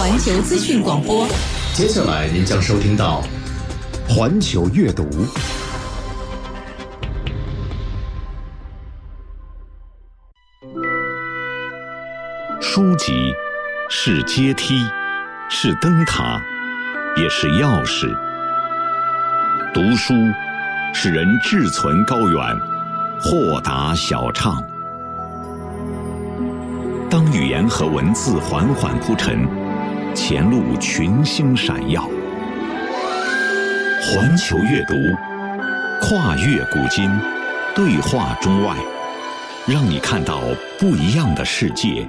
环球资讯广播。接下来您将收听到环球阅读。书籍是阶梯，是灯塔，也是钥匙。读书使人志存高远，豁达小畅。当语言和文字缓缓铺陈，前路群星闪耀。环球阅读，跨越古今，对话中外，让你看到不一样的世界。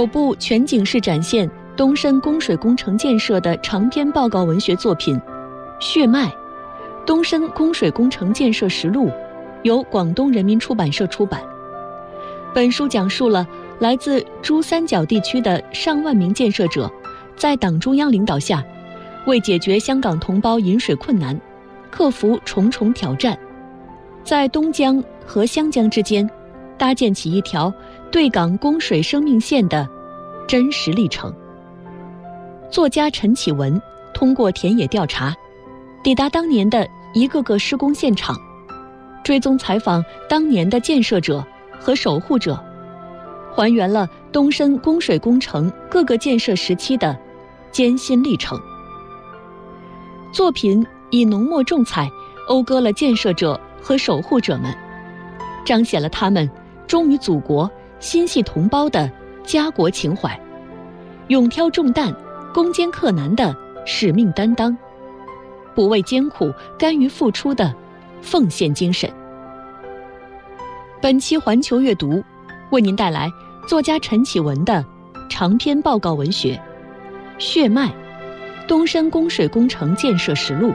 首部全景式展现东深供水工程建设的长篇报告文学作品《血脉：东深供水工程建设实录》，由广东人民出版社出版。本书讲述了来自珠三角地区的上万名建设者，在党中央领导下，为解决香港同胞饮水困难，克服重重挑战，在东江和湘江之间，搭建起一条。对港供水生命线的真实历程。作家陈启文通过田野调查，抵达当年的一个个施工现场，追踪采访当年的建设者和守护者，还原了东深供水工程各个建设时期的艰辛历程。作品以浓墨重彩讴歌了建设者和守护者们，彰显了他们忠于祖国。心系同胞的家国情怀，勇挑重担、攻坚克难的使命担当，不畏艰苦、甘于付出的奉献精神。本期环球阅读为您带来作家陈启文的长篇报告文学《血脉：东深供水工程建设实录》。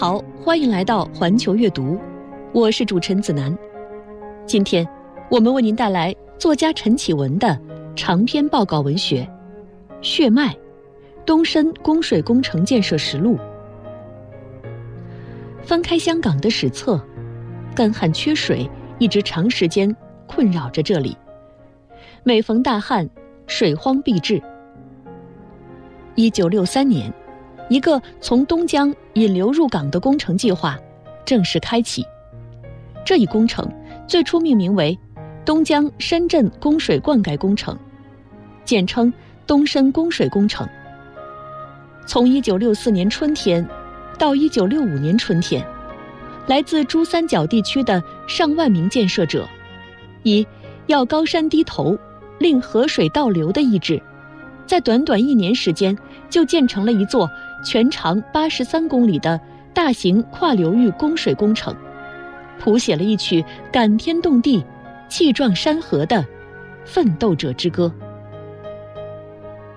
好，欢迎来到环球阅读，我是主持人子楠。今天我们为您带来作家陈启文的长篇报告文学《血脉：东深供水工程建设实录》。翻开香港的史册，干旱缺水一直长时间困扰着这里。每逢大旱，水荒必至。一九六三年。一个从东江引流入港的工程计划正式开启。这一工程最初命名为“东江深圳供水灌溉工程”，简称“东深供水工程”。从1964年春天到1965年春天，来自珠三角地区的上万名建设者，以要高山低头，令河水倒流的意志，在短短一年时间就建成了一座。全长八十三公里的大型跨流域供水工程，谱写了一曲感天动地、气壮山河的奋斗者之歌。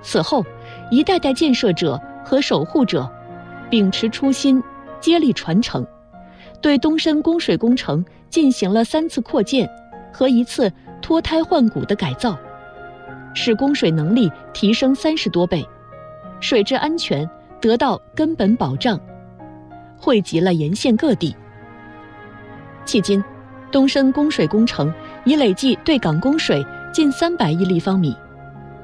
此后，一代代建设者和守护者秉持初心，接力传承，对东深供水工程进行了三次扩建和一次脱胎换骨的改造，使供水能力提升三十多倍，水质安全。得到根本保障，汇集了沿线各地。迄今，东深供水工程已累计对港供水近三百亿立方米，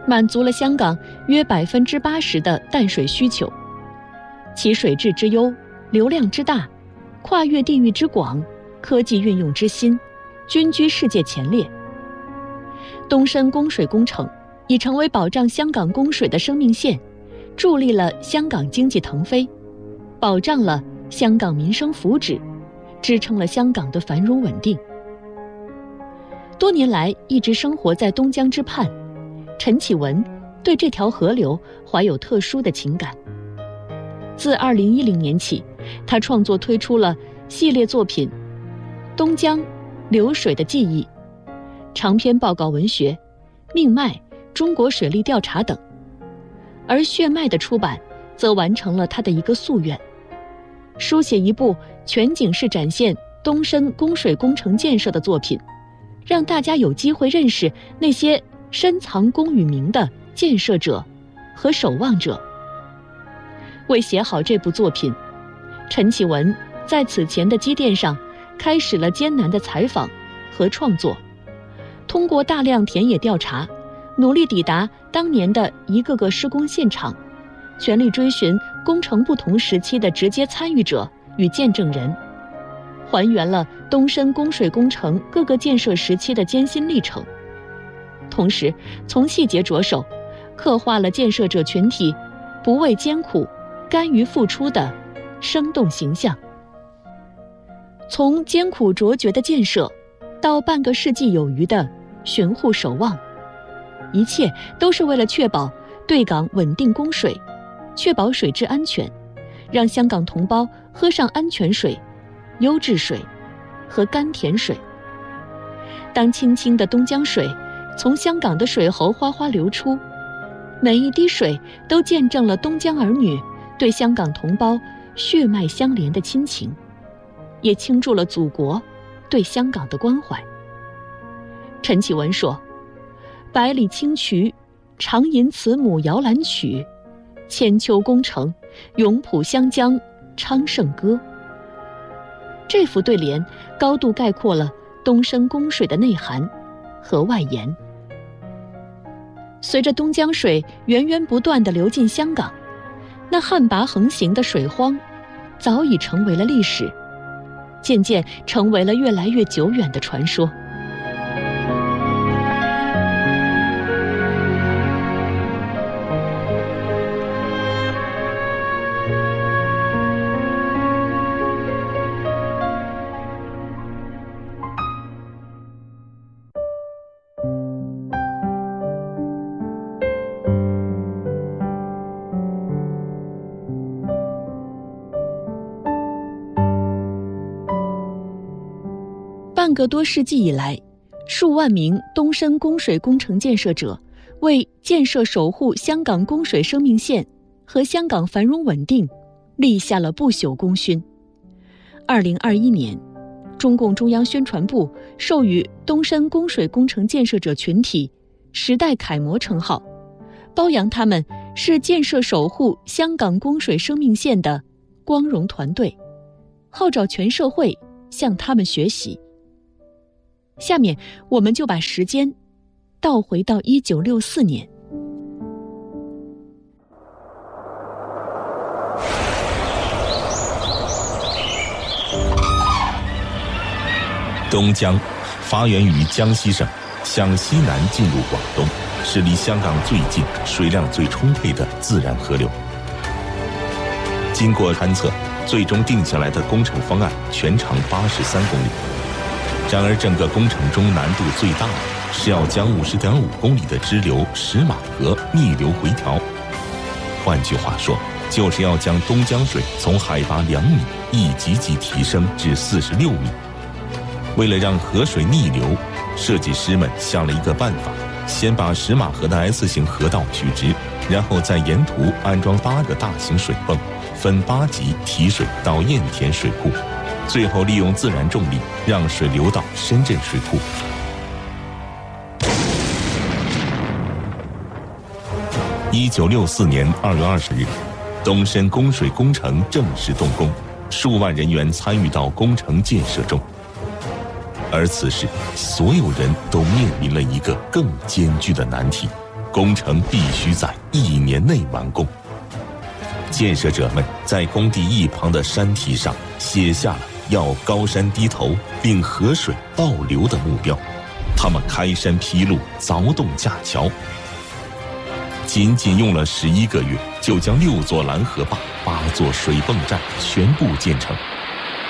满足了香港约百分之八十的淡水需求。其水质之优、流量之大、跨越地域之广、科技运用之新，均居世界前列。东深供水工程已成为保障香港供水的生命线。助力了香港经济腾飞，保障了香港民生福祉，支撑了香港的繁荣稳定。多年来一直生活在东江之畔，陈启文对这条河流怀有特殊的情感。自2010年起，他创作推出了系列作品《东江流水的记忆》、长篇报告文学《命脉》《中国水利调查》等。而《血脉》的出版，则完成了他的一个夙愿：书写一部全景式展现东深供水工程建设的作品，让大家有机会认识那些深藏功与名的建设者和守望者。为写好这部作品，陈启文在此前的积淀上，开始了艰难的采访和创作，通过大量田野调查，努力抵达当年的一个个施工现场，全力追寻工程不同时期的直接参与者与见证人，还原了东深供水工程各个建设时期的艰辛历程，同时从细节着手，刻画了建设者群体不畏艰苦。甘于付出的生动形象，从艰苦卓绝的建设，到半个世纪有余的巡护守望，一切都是为了确保对港稳定供水，确保水质安全，让香港同胞喝上安全水、优质水和甘甜水。当清清的东江水从香港的水喉哗哗流出，每一滴水都见证了东江儿女。对香港同胞血脉相连的亲情，也倾注了祖国对香港的关怀。陈启文说：“百里清渠，常吟慈母摇篮曲；千秋功成，永谱湘江昌盛歌。”这副对联高度概括了东深供水的内涵和外延。随着东江水源源不断地流进香港。那旱魃横行的水荒，早已成为了历史，渐渐成为了越来越久远的传说。个多世纪以来，数万名东深供水工程建设者为建设守护香港供水生命线和香港繁荣稳定立下了不朽功勋。二零二一年，中共中央宣传部授予东深供水工程建设者群体“时代楷模”称号，褒扬他们是建设守护香港供水生命线的光荣团队，号召全社会向他们学习。下面，我们就把时间倒回到一九六四年。东江发源于江西省，向西南进入广东，是离香港最近、水量最充沛的自然河流。经过勘测，最终定下来的工程方案全长八十三公里。然而，整个工程中难度最大的是要将五十点五公里的支流石马河逆流回调。换句话说，就是要将东江水从海拔两米一级级提升至四十六米。为了让河水逆流，设计师们想了一个办法：先把石马河的 S 型河道取直，然后在沿途安装八个大型水泵，分八级提水到堰田水库。最后利用自然重力，让水流到深圳水库。一九六四年二月二十日，东深供水工程正式动工，数万人员参与到工程建设中。而此时，所有人都面临了一个更艰巨的难题：工程必须在一年内完工。建设者们在工地一旁的山体上写下了。要高山低头，并河水倒流的目标，他们开山劈路，凿洞架桥，仅仅用了十一个月，就将六座拦河坝、八座水泵站全部建成。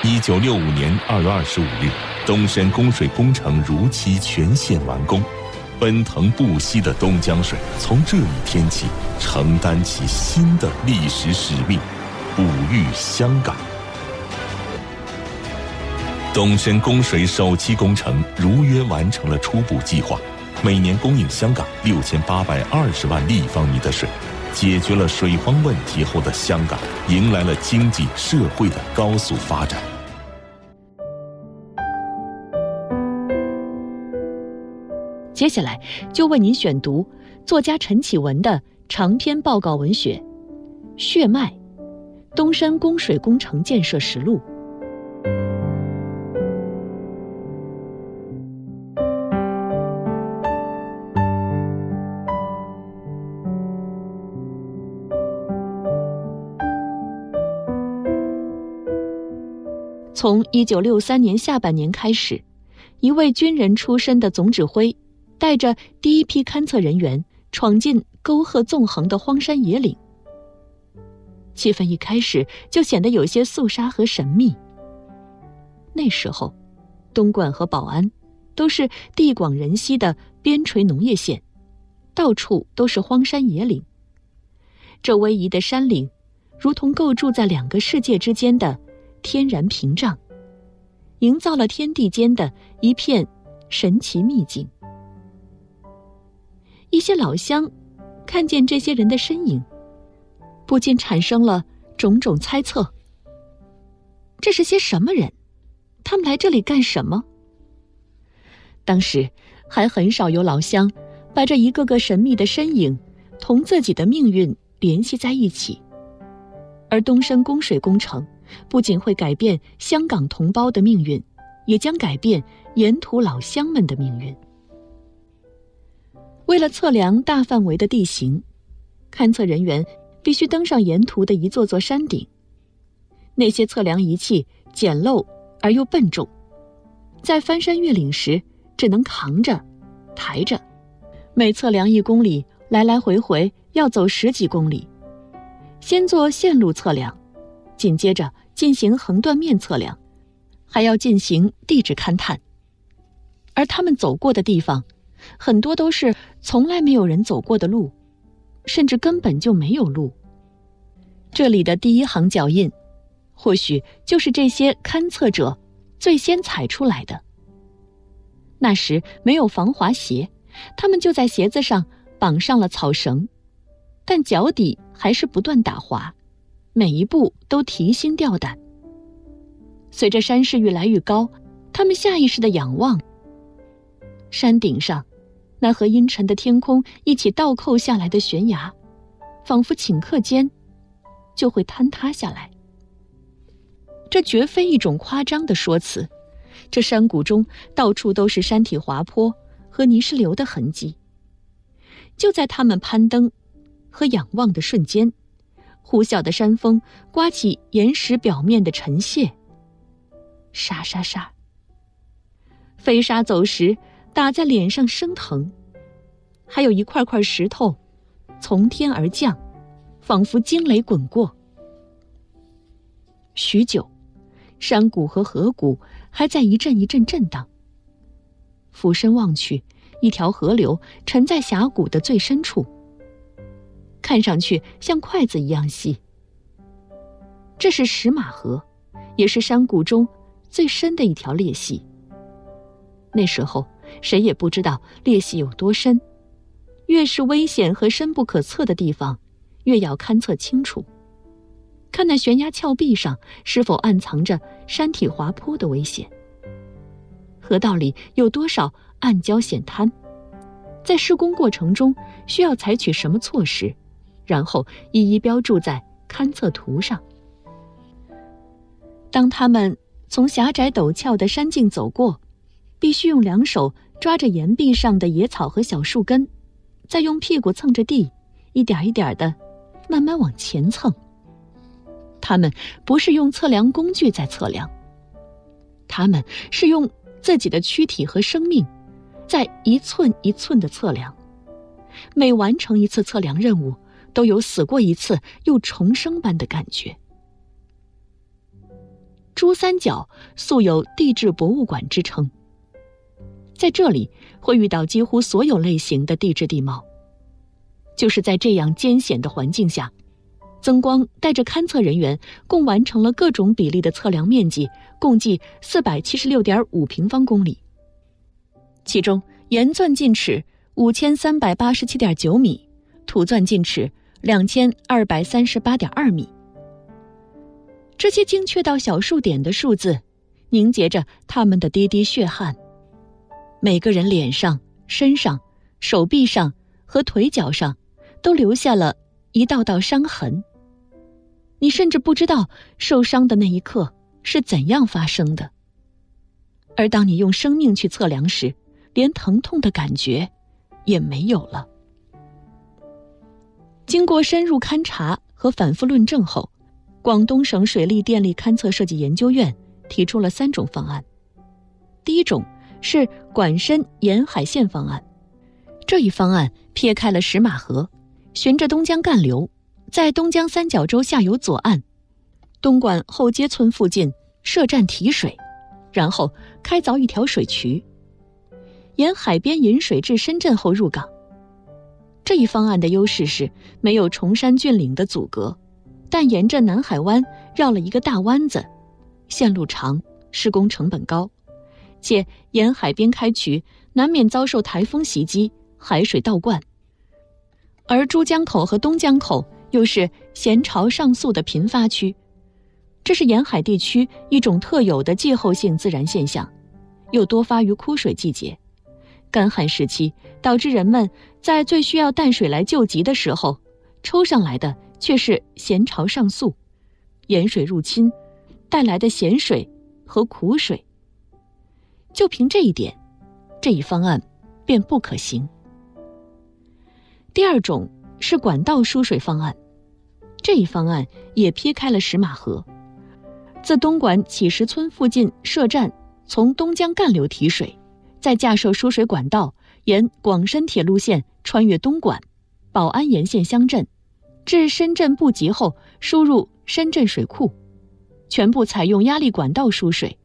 一九六五年二月二十五日，东深供水工程如期全线完工。奔腾不息的东江水从这一天起承担起新的历史使命，哺育香港。东深供水首期工程如约完成了初步计划，每年供应香港六千八百二十万立方米的水，解决了水荒问题后的香港迎来了经济社会的高速发展。接下来就为您选读作家陈启文的长篇报告文学《血脉：东山供水工程建设实录》。从一九六三年下半年开始，一位军人出身的总指挥。带着第一批勘测人员闯进沟壑纵横的荒山野岭，气氛一开始就显得有些肃杀和神秘。那时候，东莞和宝安都是地广人稀的边陲农业县，到处都是荒山野岭。这逶迤的山岭，如同构筑在两个世界之间的天然屏障，营造了天地间的一片神奇秘境。一些老乡看见这些人的身影，不禁产生了种种猜测。这是些什么人？他们来这里干什么？当时还很少有老乡把这一个个神秘的身影同自己的命运联系在一起。而东深供水工程不仅会改变香港同胞的命运，也将改变沿途老乡们的命运。为了测量大范围的地形，勘测人员必须登上沿途的一座座山顶。那些测量仪器简陋而又笨重，在翻山越岭时只能扛着、抬着。每测量一公里，来来回回要走十几公里。先做线路测量，紧接着进行横断面测量，还要进行地质勘探。而他们走过的地方。很多都是从来没有人走过的路，甚至根本就没有路。这里的第一行脚印，或许就是这些勘测者最先踩出来的。那时没有防滑鞋，他们就在鞋子上绑上了草绳，但脚底还是不断打滑，每一步都提心吊胆。随着山势越来越高，他们下意识的仰望。山顶上，那和阴沉的天空一起倒扣下来的悬崖，仿佛顷刻间就会坍塌下来。这绝非一种夸张的说辞，这山谷中到处都是山体滑坡和泥石流的痕迹。就在他们攀登和仰望的瞬间，呼啸的山风刮起岩石表面的尘屑，沙沙沙，飞沙走石。打在脸上生疼，还有一块块石头从天而降，仿佛惊雷滚过。许久，山谷和河谷还在一阵一阵震荡。俯身望去，一条河流沉在峡谷的最深处，看上去像筷子一样细。这是石马河，也是山谷中最深的一条裂隙。那时候。谁也不知道裂隙有多深，越是危险和深不可测的地方，越要勘测清楚，看那悬崖峭壁上是否暗藏着山体滑坡的危险。河道里有多少暗礁险滩，在施工过程中需要采取什么措施，然后一一标注在勘测图上。当他们从狭窄陡峭的山径走过。必须用两手抓着岩壁上的野草和小树根，再用屁股蹭着地，一点一点的慢慢往前蹭。他们不是用测量工具在测量，他们是用自己的躯体和生命，在一寸一寸的测量。每完成一次测量任务，都有死过一次又重生般的感觉。珠三角素有地质博物馆之称。在这里会遇到几乎所有类型的地质地貌。就是在这样艰险的环境下，曾光带着勘测人员共完成了各种比例的测量面积，共计四百七十六点五平方公里。其中，岩钻进尺五千三百八十七点九米，土钻进尺两千二百三十八点二米。这些精确到小数点的数字，凝结着他们的滴滴血汗。每个人脸上、身上、手臂上和腿脚上，都留下了一道道伤痕。你甚至不知道受伤的那一刻是怎样发生的。而当你用生命去测量时，连疼痛的感觉也没有了。经过深入勘察和反复论证后。广东省水利电力勘测设计研究院提出了三种方案。第一种是管深沿海线方案，这一方案撇开了石马河，循着东江干流，在东江三角洲下游左岸，东莞后街村附近设站提水，然后开凿一条水渠，沿海边引水至深圳后入港。这一方案的优势是没有崇山峻岭的阻隔。但沿着南海湾绕了一个大弯子，线路长，施工成本高，且沿海边开渠难免遭受台风袭击，海水倒灌。而珠江口和东江口又是咸潮上溯的频发区，这是沿海地区一种特有的气候性自然现象，又多发于枯水季节，干旱时期导致人们在最需要淡水来救急的时候，抽上来的。却是咸潮上溯，盐水入侵带来的咸水和苦水。就凭这一点，这一方案便不可行。第二种是管道输水方案，这一方案也撇开了石马河，自东莞启石村附近设站，从东江干流提水，再架设输水管道，沿广深铁路线穿越东莞、宝安沿线乡镇。至深圳布吉后，输入深圳水库，全部采用压力管道输水。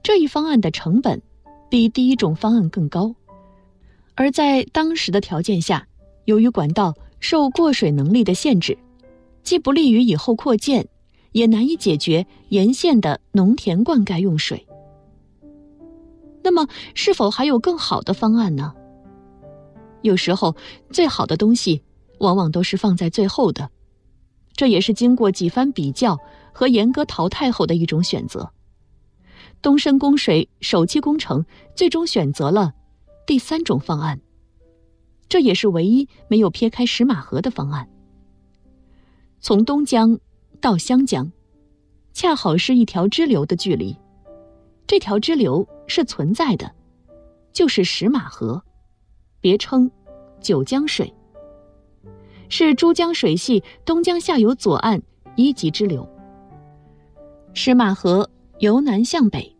这一方案的成本比第一种方案更高，而在当时的条件下，由于管道受过水能力的限制，既不利于以后扩建，也难以解决沿线的农田灌溉用水。那么，是否还有更好的方案呢？有时候，最好的东西。往往都是放在最后的，这也是经过几番比较和严格淘汰后的一种选择。东深供水首期工程最终选择了第三种方案，这也是唯一没有撇开石马河的方案。从东江到湘江，恰好是一条支流的距离，这条支流是存在的，就是石马河，别称九江水。是珠江水系东江下游左岸一级支流。石马河由南向北，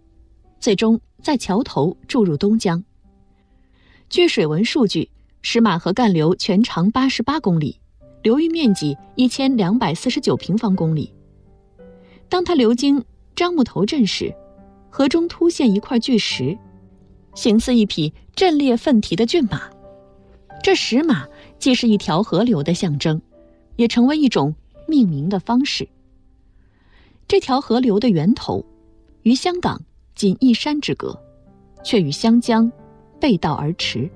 最终在桥头注入东江。据水文数据，石马河干流全长八十八公里，流域面积一千两百四十九平方公里。当它流经樟木头镇时，河中突现一块巨石，形似一匹阵列奋蹄的骏马。这石马。既是一条河流的象征，也成为一种命名的方式。这条河流的源头与香港仅一山之隔，却与湘江背道而驰。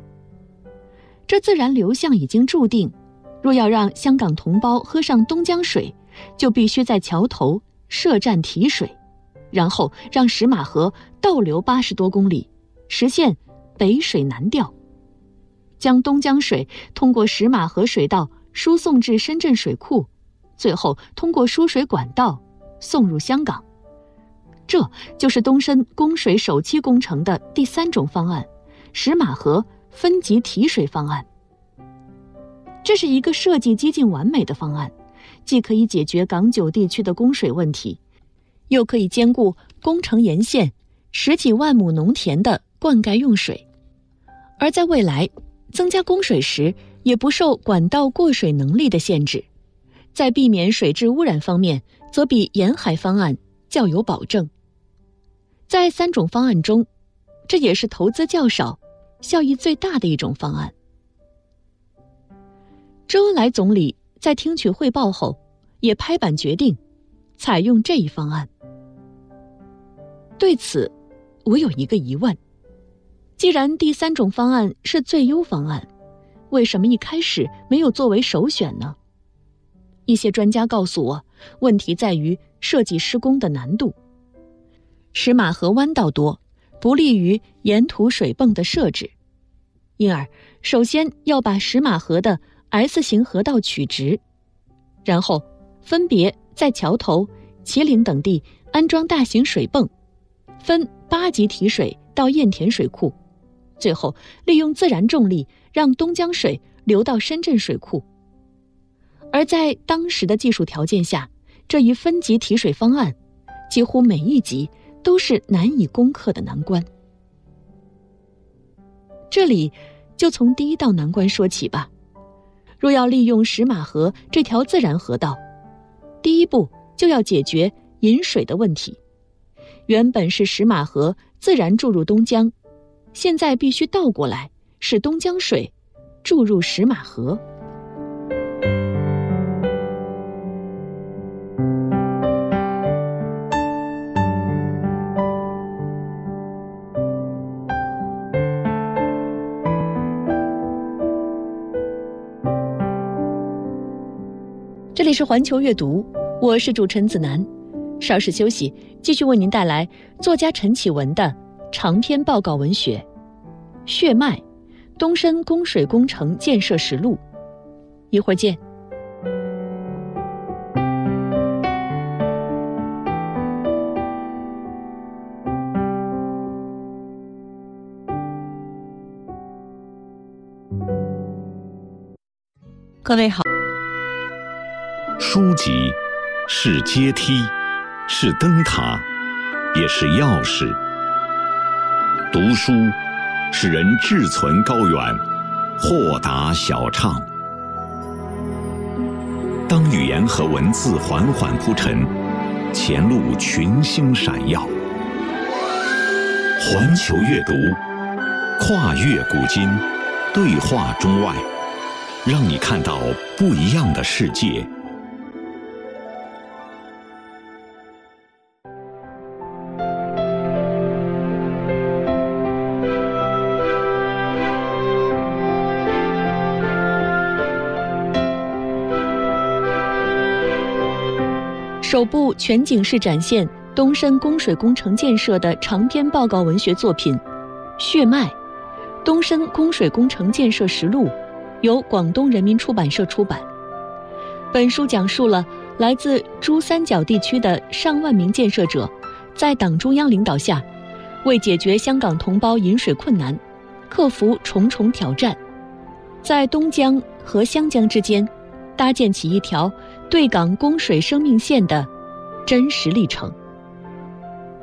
这自然流向已经注定，若要让香港同胞喝上东江水，就必须在桥头设站提水，然后让石马河倒流八十多公里，实现北水南调。将东江水通过石马河水道输送至深圳水库，最后通过输水管道送入香港。这就是东深供水首期工程的第三种方案——石马河分级提水方案。这是一个设计接近完美的方案，既可以解决港九地区的供水问题，又可以兼顾工程沿线十几万亩农田的灌溉用水，而在未来。增加供水时，也不受管道过水能力的限制，在避免水质污染方面，则比沿海方案较有保证。在三种方案中，这也是投资较少、效益最大的一种方案。周恩来总理在听取汇报后，也拍板决定采用这一方案。对此，我有一个疑问：既然第三种方案是最优方案，为什么一开始没有作为首选呢？一些专家告诉我，问题在于设计施工的难度。石马河弯道多，不利于沿途水泵的设置，因而首先要把石马河的 S 型河道取直，然后分别在桥头、旗岭等地安装大型水泵，分八级提水到堰田水库，最后利用自然重力让东江水流到深圳水库。而在当时的技术条件下，这一分级提水方案几乎每一级。都是难以攻克的难关。这里就从第一道难关说起吧。若要利用石马河这条自然河道，第一步就要解决引水的问题。原本是石马河自然注入东江，现在必须倒过来，使东江水注入石马河。这里是环球阅读，我是主持人子楠。稍事休息，继续为您带来作家陈启文的长篇报告文学《血脉：东深供水工程建设实录》。一会儿见。各位好。书籍是阶梯，是灯塔，也是钥匙。读书使人志存高远，豁达小畅。当语言和文字缓缓铺陈，前路群星闪耀。环球阅读，跨越古今，对话中外，让你看到不一样的世界。首部全景式展现东深供水工程建设的长篇报告文学作品《血脉：东深供水工程建设实录》，由广东人民出版社出版。本书讲述了来自珠三角地区的上万名建设者，在党中央领导下，为解决香港同胞饮水困难，克服重重挑战，在东江和湘江之间，搭建起一条。对港供水生命线的真实历程。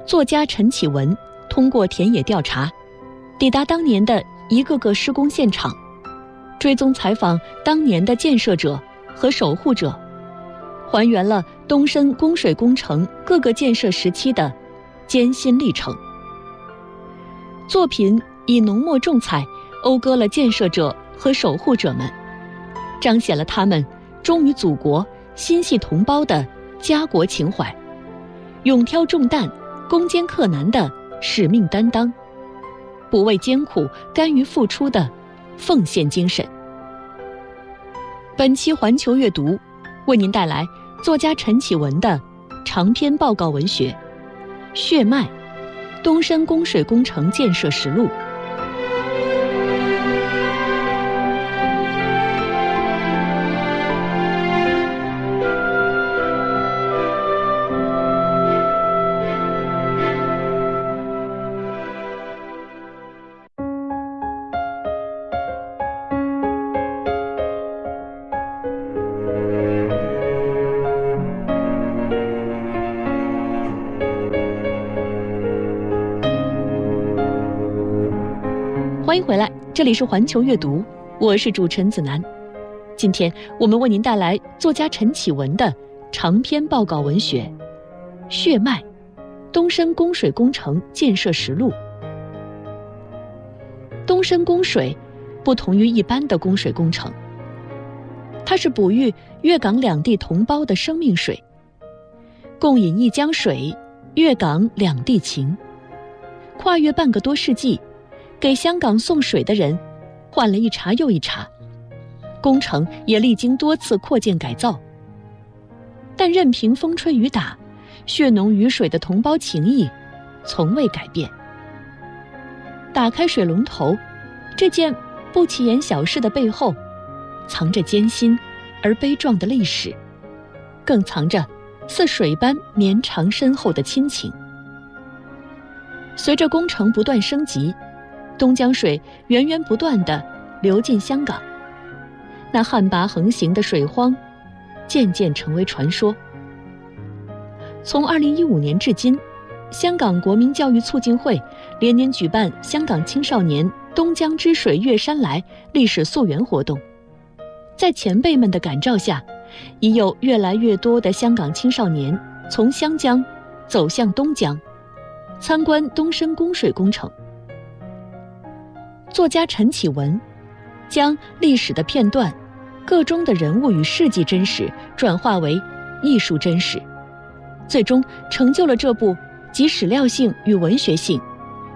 作家陈启文通过田野调查，抵达当年的一个个施工现场，追踪采访当年的建设者和守护者，还原了东深供水工程各个建设时期的艰辛历程。作品以浓墨重彩讴歌了建设者和守护者们，彰显了他们忠于祖国。心系同胞的家国情怀，勇挑重担、攻坚克难的使命担当，不畏艰苦、甘于付出的奉献精神。本期环球阅读为您带来作家陈启文的长篇报告文学《血脉：东深供水工程建设实录》。欢迎回来，这里是环球阅读，我是主持人子楠。今天我们为您带来作家陈启文的长篇报告文学《血脉：东深供水工程建设实录》。东深供水不同于一般的供水工程，它是哺育粤港两地同胞的生命水，共饮一江水，粤港两地情。跨越半个多世纪，给香港送水的人换了一茬又一茬，工程也历经多次扩建改造，但任凭风吹雨打，血浓于水的同胞情谊从未改变。打开水龙头，这件不起眼小事的背后，藏着艰辛而悲壮的历史，更藏着似水般绵长深厚的亲情。随着工程不断升级，东江水源源不断地流进香港，那旱魃横行的水荒，渐渐成为传说。从2015年至今。香港国民教育促进会连年举办香港青少年“东江之水越山来”历史溯源活动，在前辈们的感召下，已有越来越多的香港青少年从湘江走向东江，参观东深供水工程。作家陈启文将历史的片段、个中的人物与事迹真实转化为艺术真实，最终成就了这部。集史料性与文学性、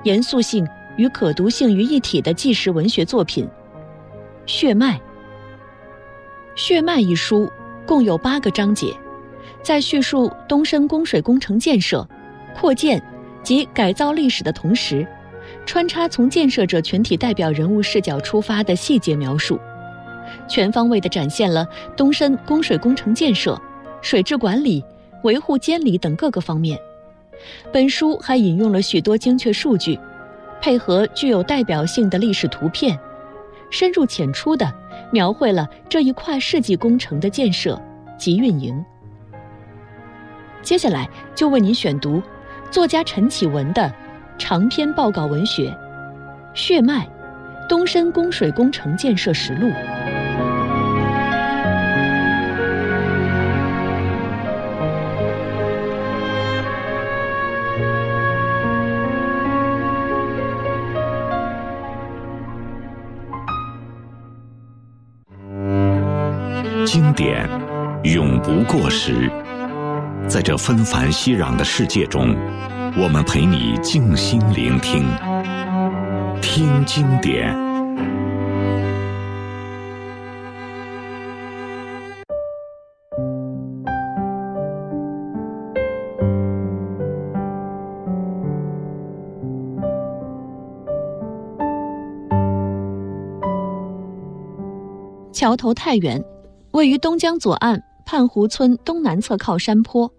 严肃性与可读性于一体的纪实文学作品《血脉》。《血脉》一书共有八个章节，在叙述东深供水工程建设、扩建及改造历史的同时，穿插从建设者全体代表人物视角出发的细节描述，全方位地展现了东深供水工程建设、水质管理、维护监理等各个方面。本书还引用了许多精确数据，配合具有代表性的历史图片，深入浅出地描绘了这一跨世纪工程的建设及运营。接下来就为您选读作家陈启文的长篇报告文学《血脉：东深供水工程建设实录》。经典永不过时，在这纷繁熙攘的世界中，我们陪你静心聆听，听经典。桥头太原。位于东江左岸畔湖村东南侧靠山坡，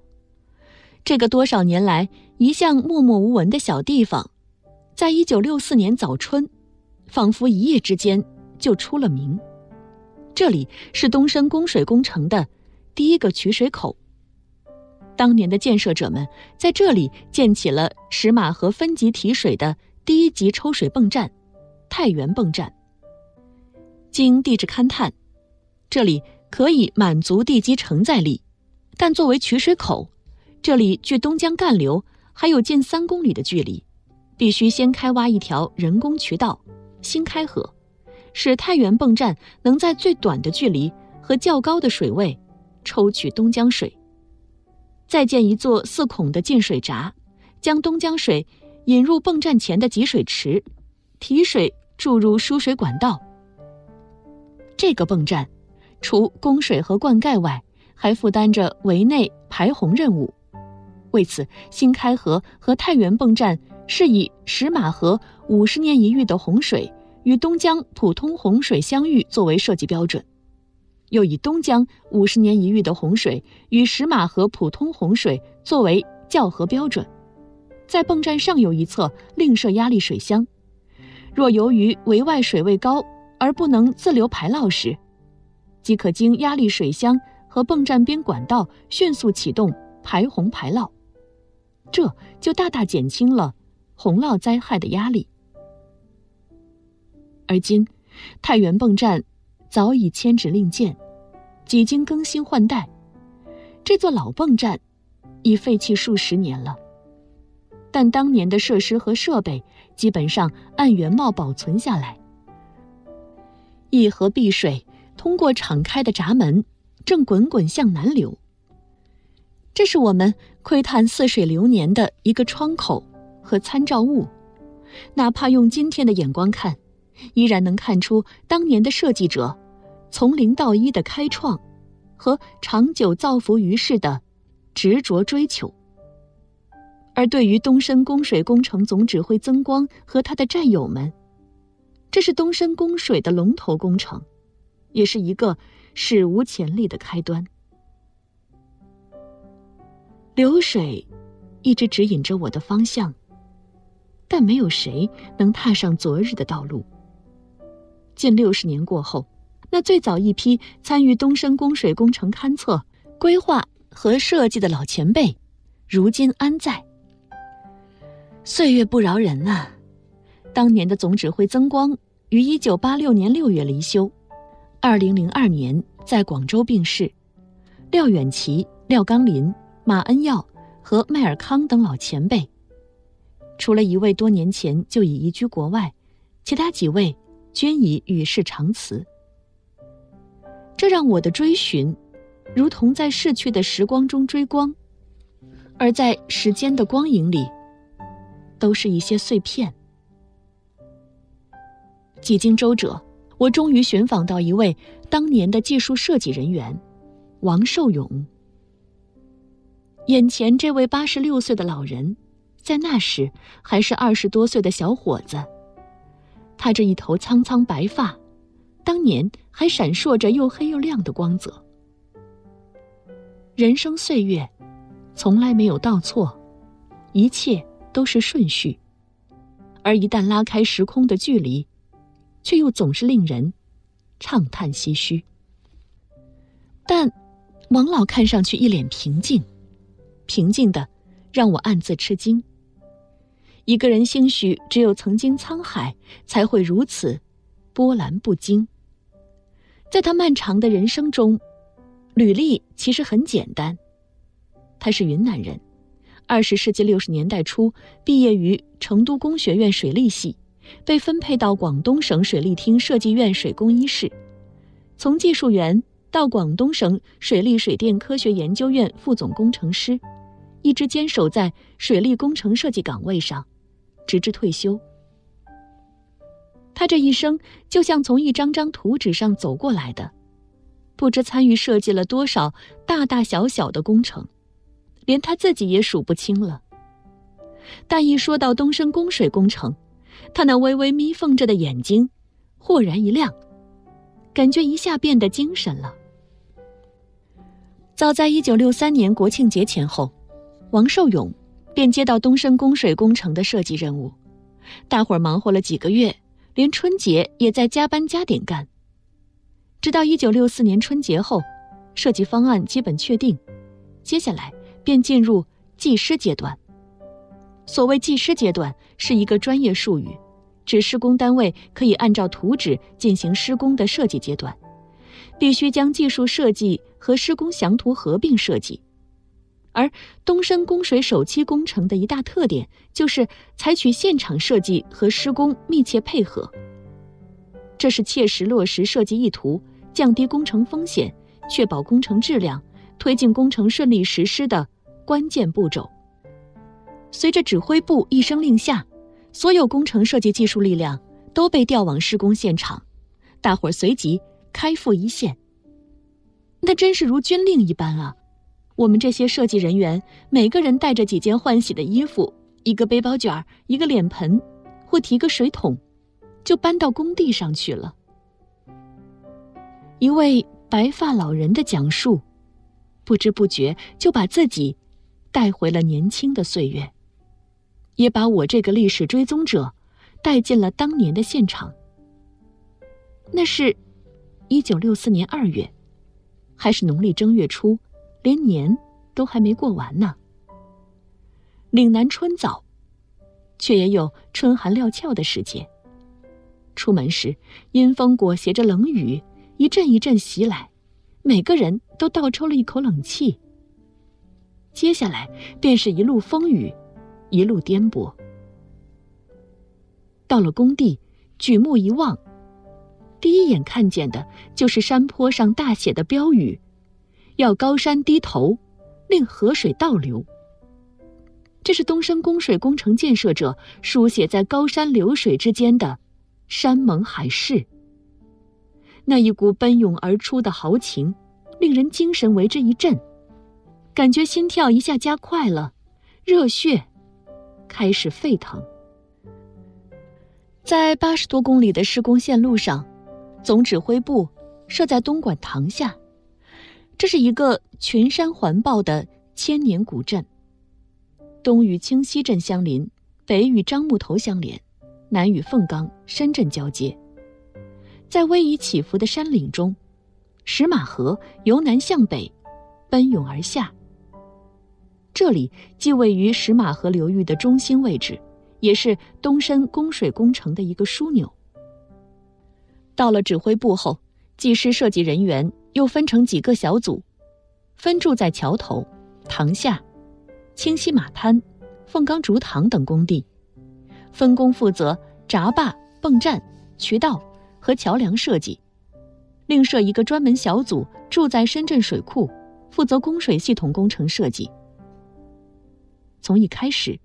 这个多少年来一向默默无闻的小地方，在一九六四年早春，仿佛一夜之间就出了名。这里是东深供水工程的第一个取水口。当年的建设者们在这里建起了石马河分级提水的第一级抽水泵站——太原泵站。经地质勘探，这里。可以满足地基承载力，但作为取水口，这里距东江干流还有近三公里的距离，必须先开挖一条人工渠道——新开河，使太原泵站能在最短的距离和较高的水位抽取东江水。再建一座四孔的进水闸，将东江水引入泵站前的集水池，提水注入输水管道。这个泵站。除供水和灌溉外，还负担着围内排洪任务。为此，新开河和太原泵站是以石马河五十年一遇的洪水与东江普通洪水相遇作为设计标准，又以东江五十年一遇的洪水与石马河普通洪水作为校核标准。在泵站上游一侧另设压力水箱，若由于围外水位高而不能自流排涝时，即可经压力水箱和泵站边管道迅速启动排洪排涝，这就大大减轻了洪涝灾害的压力。而今，太原泵站早已迁址另建，几经更新换代，这座老泵站已废弃数十年了。但当年的设施和设备基本上按原貌保存下来。一河碧水通过敞开的闸门，正滚滚向南流。这是我们窥探似水流年的一个窗口和参照物，哪怕用今天的眼光看，依然能看出当年的设计者从零到一的开创和长久造福于世的执着追求。而对于东深供水工程总指挥曾光和他的战友们，这是东深供水的龙头工程，也是一个史无前例的开端。流水一直指引着我的方向，但没有谁能踏上昨日的道路。近六十年过后，那最早一批参与东升供水工程勘测、规划和设计的老前辈，如今安在？岁月不饶人啊！当年的总指挥曾光于一九八六年六月离休，二零零二年在广州病逝。廖远奇、廖刚林。马恩耀和迈尔康等老前辈，除了一位多年前就已移居国外，其他几位均已与世长辞。这让我的追寻，如同在逝去的时光中追光，而在时间的光影里，都是一些碎片。几经周折，我终于寻访到一位当年的技术设计人员，王寿勇。眼前这位八十六岁的老人，在那时还是二十多岁的小伙子。他这一头苍苍白发，当年还闪烁着又黑又亮的光泽。人生岁月，从来没有倒错，一切都是顺序。而一旦拉开时空的距离，却又总是令人畅叹唏嘘。但王老看上去一脸平静。平静的，让我暗自吃惊。一个人兴许只有曾经沧海，才会如此波澜不惊。在他漫长的人生中，履历其实很简单。他是云南人，二十世纪六十年代初毕业于成都工学院水利系，被分配到广东省水利厅设计院水工一室，从技术员到广东省水利水电科学研究院副总工程师。一直坚守在水利工程设计岗位上，直至退休。他这一生就像从一张张图纸上走过来的，不知参与设计了多少大大小小的工程，连他自己也数不清了。但一说到东升供水工程，他那微微眯缝着的眼睛豁然一亮，感觉一下变得精神了。早在一九六三年国庆节前后。王寿勇便接到东升供水工程的设计任务，大伙儿忙活了几个月，连春节也在加班加点干。直到一九六四年春节后，设计方案基本确定，接下来便进入技师阶段。所谓技师阶段是一个专业术语，指施工单位可以按照图纸进行施工的设计阶段，必须将技术设计和施工详图合并设计。而东深供水首期工程的一大特点，就是采取现场设计和施工密切配合。这是切实落实设计意图、降低工程风险、确保工程质量、推进工程顺利实施的关键步骤。随着指挥部一声令下，所有工程设计技术力量都被调往施工现场，大伙儿随即开赴一线。那真是如军令一般啊！我们这些设计人员，每个人带着几件换洗的衣服，一个背包卷一个脸盆，或提个水桶，就搬到工地上去了。一位白发老人的讲述，不知不觉就把自己带回了年轻的岁月，也把我这个历史追踪者带进了当年的现场。那是，一九六四年二月，还是农历正月初。连年都还没过完呢。岭南春早，却也有春寒料峭的时节。出门时，阴风裹挟着冷雨，一阵一阵袭来，每个人都倒抽了一口冷气。接下来便是一路风雨，一路颠簸。到了工地，举目一望，第一眼看见的就是山坡上大写的标语：“要高山低头，令河水倒流。”这是东升供水工程建设者书写在高山流水之间的山盟海誓。那一股奔涌而出的豪情，令人精神为之一振，感觉心跳一下加快了，热血开始沸腾。在八十多公里的施工线路上，总指挥部设在东莞塘下，这是一个群山环抱的千年古镇。东与清溪镇相邻，北与樟木头相连，南与凤冈、深圳交接。在逶迤起伏的山岭中，石马河由南向北奔涌而下。这里既位于石马河流域的中心位置，也是东深供水工程的一个枢纽。到了指挥部后，技师设计人员又分成几个小组，分驻在桥头、塘下。清溪马滩、凤冈竹塘等工地，分工负责闸坝、泵站、渠道和桥梁设计。另设一个专门小组住在深圳水库，负责供水系统工程设计。从一开始，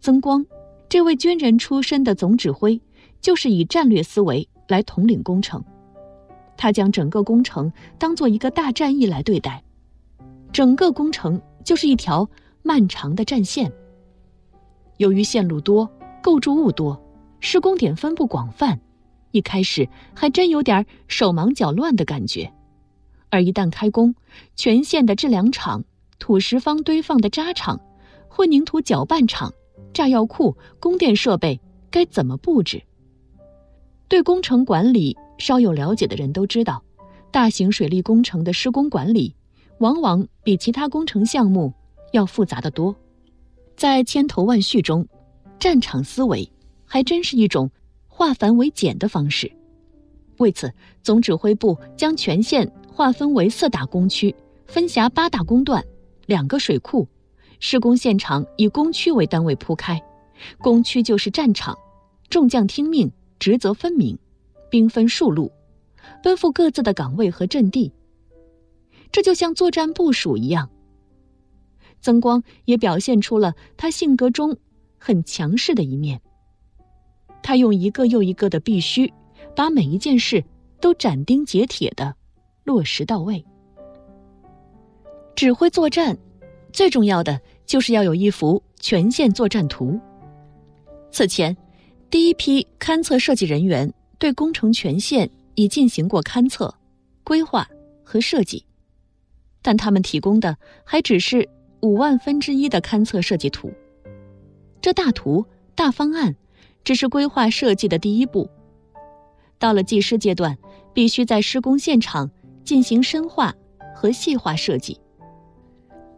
曾光这位军人出身的总指挥，就是以战略思维来统领工程。他将整个工程当做一个大战役来对待，整个工程就是一条。漫长的战线。由于线路多、构筑物多、施工点分布广泛，一开始还真有点手忙脚乱的感觉。而一旦开工，全线的制梁厂、土石方堆放的渣厂、混凝土搅拌厂、炸药库、供电设备该怎么布置？对工程管理稍有了解的人都知道，大型水利工程的施工管理，往往比其他工程项目。要复杂的多，在千头万绪中，战场思维还真是一种化繁为简的方式。为此，总指挥部将全线划分为四大工区，分辖八大工段、两个水库，施工现场以工区为单位铺开，工区就是战场，众将听命，职责分明，兵分数路，奔赴各自的岗位和阵地。这就像作战部署一样。曾光也表现出了他性格中很强势的一面。他用一个又一个的必须，把每一件事都斩钉截铁的落实到位。指挥作战，最重要的就是要有一幅全线作战图。此前，第一批勘测设计人员对工程全线已进行过勘测、规划和设计，但他们提供的还只是。五万分之一的勘测设计图，这大图大方案只是规划设计的第一步。到了技师阶段，必须在施工现场进行深化和细化设计。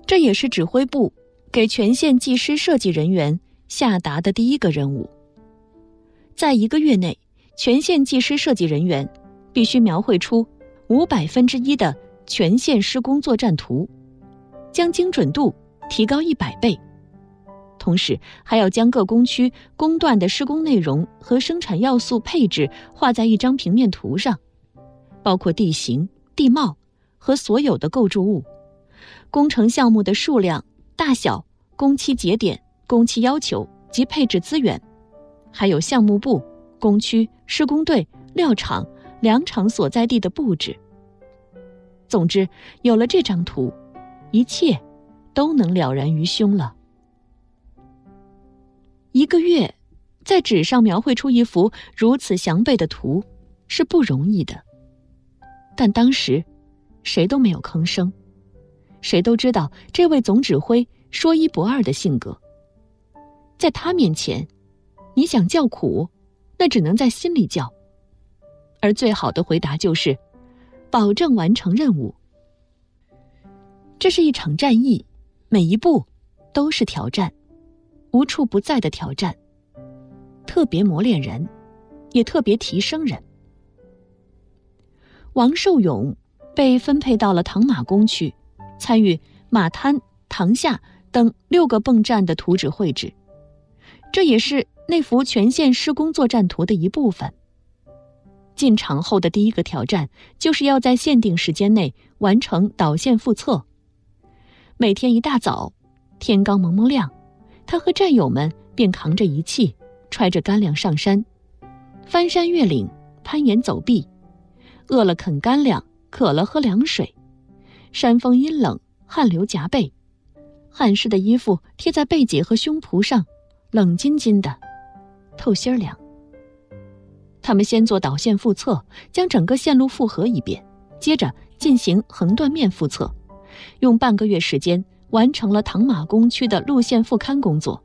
这也是指挥部给全线技师设计人员下达的第一个任务。在一个月内，全线技师设计人员必须描绘出五百分之一的全线施工作战图。将精准度提高一百倍，同时还要将各工区工段的施工内容和生产要素配置画在一张平面图上，包括地形、地貌和所有的构筑物、工程项目的数量、大小、工期节点、工期要求及配置资源，还有项目部、工区、施工队、料场、两场所在地的布置。总之，有了这张图。一切都能了然于胸了。一个月，在纸上描绘出一幅如此详备的图，是不容易的。但当时，谁都没有吭声，谁都知道这位总指挥说一不二的性格。在他面前，你想叫苦，那只能在心里叫。而最好的回答就是，保证完成任务。这是一场战役，每一步都是挑战，无处不在的挑战。特别磨练人，也特别提升人。王寿勇被分配到了唐马工区，参与马滩、塘下等六个泵站的图纸绘制，这也是那幅全线施工作战图的一部分。进场后的第一个挑战，就是要在限定时间内完成导线复测。每天一大早，天刚蒙蒙亮，他和战友们便扛着仪器，揣着干粮上山，翻山越岭，攀岩走壁，饿了啃干粮，渴了喝凉水。山风阴冷，汗流浃背，汗湿的衣服贴在背脊和胸脯上，冷津津的，透心凉。他们先做导线复测，将整个线路复核一遍，接着进行横断面复测，用半个月时间完成了唐马工区的路线复勘工作，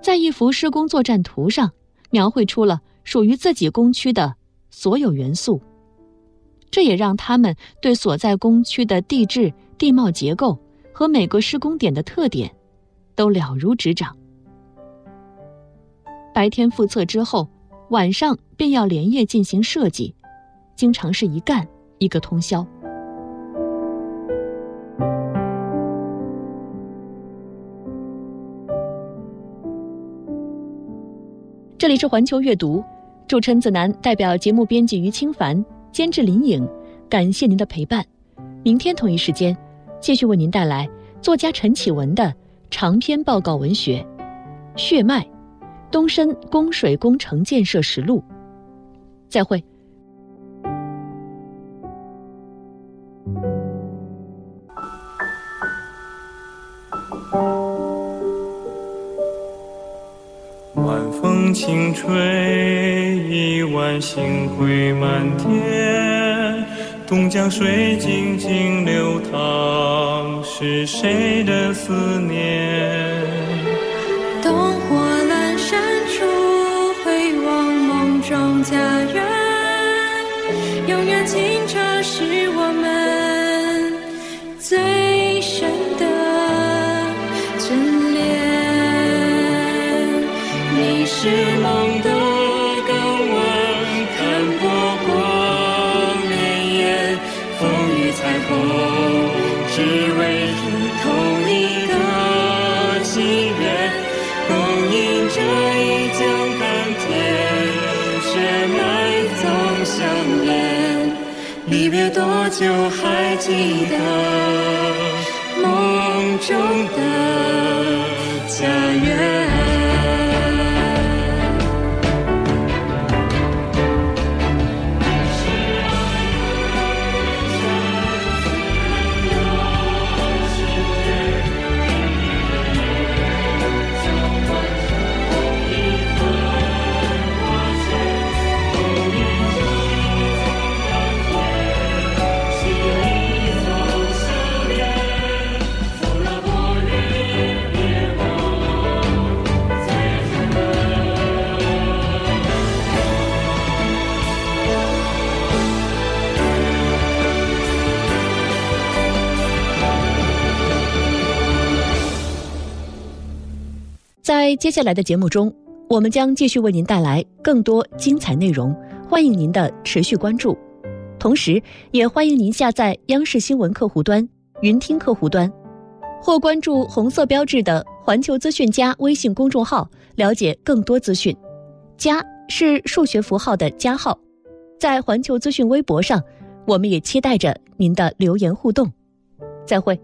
在一幅施工作战图上描绘出了属于自己工区的所有元素。这也让他们对所在工区的地质、地貌结构和每个施工点的特点，都了如指掌。白天复测之后，晚上便要连夜进行设计，经常是一干一个通宵。这里是环球阅读，祝琛子楠代表节目编辑于清凡。监制林颖，感谢您的陪伴。明天同一时间，继续为您带来作家陈启文的长篇报告文学《血脉：东深供水工程建设实录》。再会。晚风轻吹，一晚星辉满天。东江水静静流淌，是谁的思念？永远清澈是我们最深的眷恋。你是梦的港湾，看波光潋滟，风雨彩虹，只为就还记得梦中的家园？在接下来的节目中，我们将继续为您带来更多精彩内容，欢迎您的持续关注。同时，也欢迎您下载央视新闻客户端、云听客户端，或关注红色标志的“环球资讯加”微信公众号，了解更多资讯。加是数学符号的加号。在环球资讯微博上，我们也期待着您的留言互动。再会。